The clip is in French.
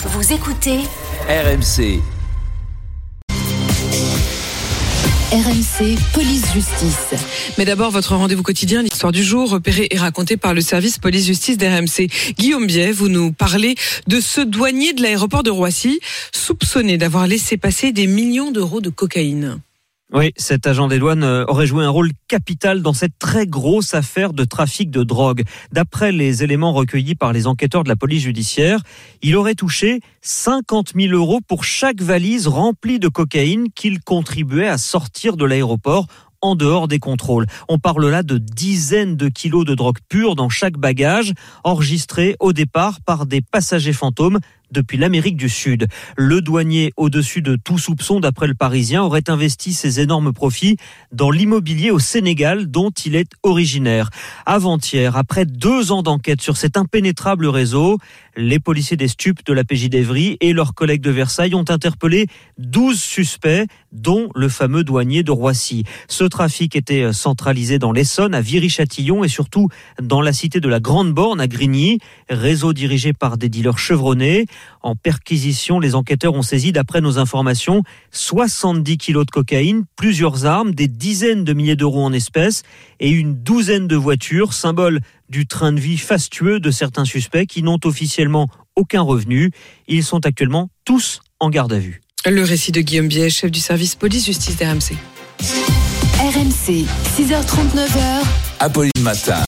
Vous écoutez RMC. RMC Police Justice. Mais d'abord, votre rendez-vous quotidien, l'histoire du jour, repérée et racontée par le service police-justice d'RMC. Guillaume Biet, vous nous parlez de ce douanier de l'aéroport de Roissy, soupçonné d'avoir laissé passer des millions d'euros de cocaïne. Oui, cet agent des douanes euh, aurait joué un rôle capital dans cette très grosse affaire de trafic de drogue. D'après les éléments recueillis par les enquêteurs de la police judiciaire, il aurait touché 50 000 euros pour chaque valise remplie de cocaïne qu'il contribuait à sortir de l'aéroport en dehors des contrôles. On parle là de dizaines de kilos de drogue pure dans chaque bagage, enregistré au départ par des passagers fantômes depuis l'Amérique du Sud. Le douanier, au-dessus de tout soupçon d'après le Parisien, aurait investi ses énormes profits dans l'immobilier au Sénégal dont il est originaire. Avant-hier, après deux ans d'enquête sur cet impénétrable réseau, les policiers des stupes de la PJ d'Evry et leurs collègues de Versailles ont interpellé 12 suspects, dont le fameux douanier de Roissy. Ce trafic était centralisé dans l'Essonne, à Viry-Châtillon et surtout dans la cité de la Grande Borne à Grigny, réseau dirigé par des dealers chevronnés. En perquisition, les enquêteurs ont saisi, d'après nos informations, 70 kilos de cocaïne, plusieurs armes, des dizaines de milliers d'euros en espèces et une douzaine de voitures, symbole du train de vie fastueux de certains suspects qui n'ont officiellement aucun revenu. Ils sont actuellement tous en garde à vue. Le récit de Guillaume Biet, chef du service police-justice d'RMC. RMC, 6h39h. Apolline Matin.